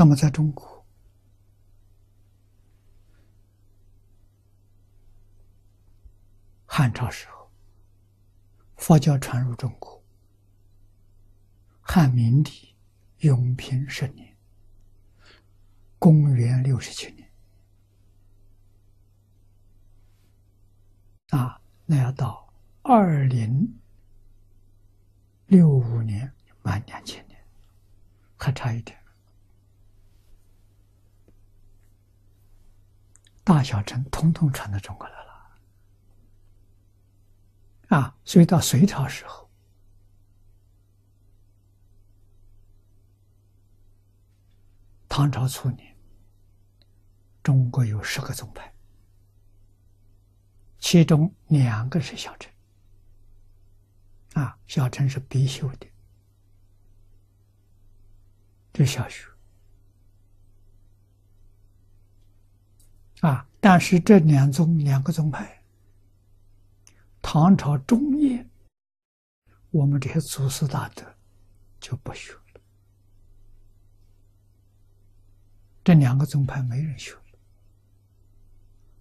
那么在中国，汉朝时候，佛教传入中国，汉明帝永平十年，公元六十七年，啊，那要到二零六五年，满两千年，还差一点。大小乘通通传到中国来了，啊，所以到隋朝时候，唐朝初年，中国有十个宗派，其中两个是小乘，啊，小乘是必修的，这小学。啊！但是这两宗两个宗派，唐朝中叶，我们这些祖师大德就不学了。这两个宗派没人学了。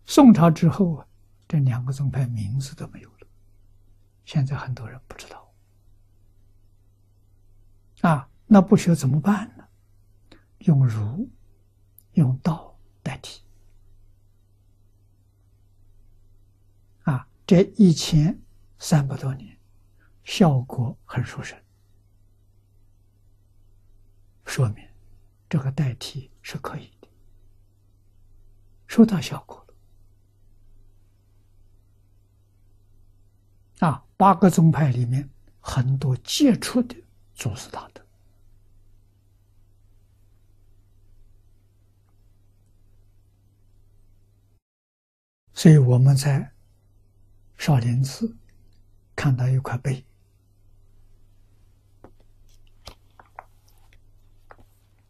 宋朝之后啊，这两个宗派名字都没有了，现在很多人不知道。啊，那不学怎么办呢？用儒、用道这一千三百多年，效果很殊胜，说明这个代替是可以的，收到效果了。啊，八个宗派里面很多杰出的祖师大德，所以我们在。少林寺看到一块碑，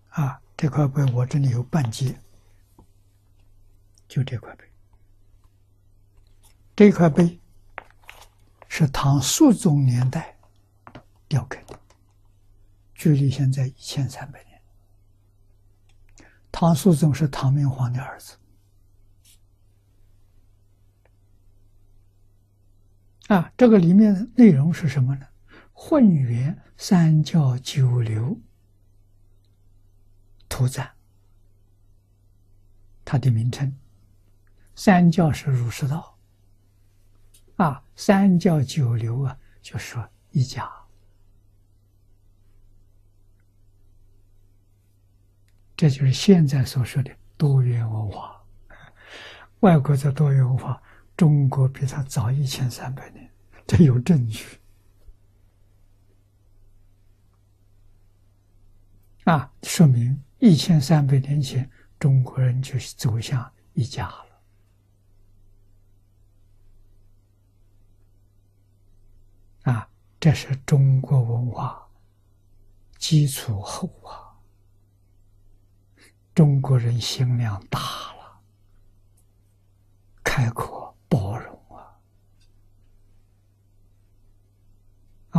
啊，这块碑我这里有半截，就这块碑。这块碑是唐肃宗年代雕刻的，距离现在一千三百年。唐肃宗是唐明皇的儿子。啊，这个里面的内容是什么呢？混元三教九流图赞，它的名称。三教是儒释道，啊，三教九流啊，就说一家。这就是现在所说的多元文化。外国的多元文化。中国比他早一千三百年，这有证据啊！说明一千三百年前中国人就走向一家了啊！这是中国文化基础厚啊，中国人心量大了，开阔。包容啊！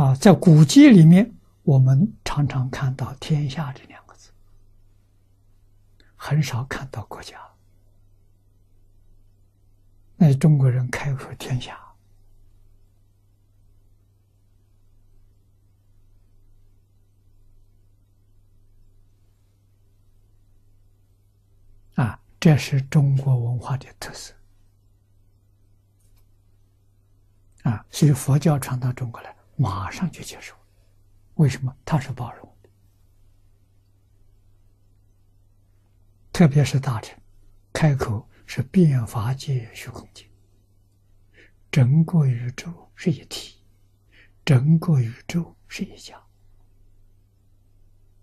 啊，在古籍里面，我们常常看到“天下”这两个字，很少看到国家。那中国人开阔天下啊，这是中国文化的特色。啊，所以佛教传到中国来，马上就接受。为什么？他是包容的，特别是大臣，开口是变法界、虚空界，整个宇宙是一体，整个宇宙是一家。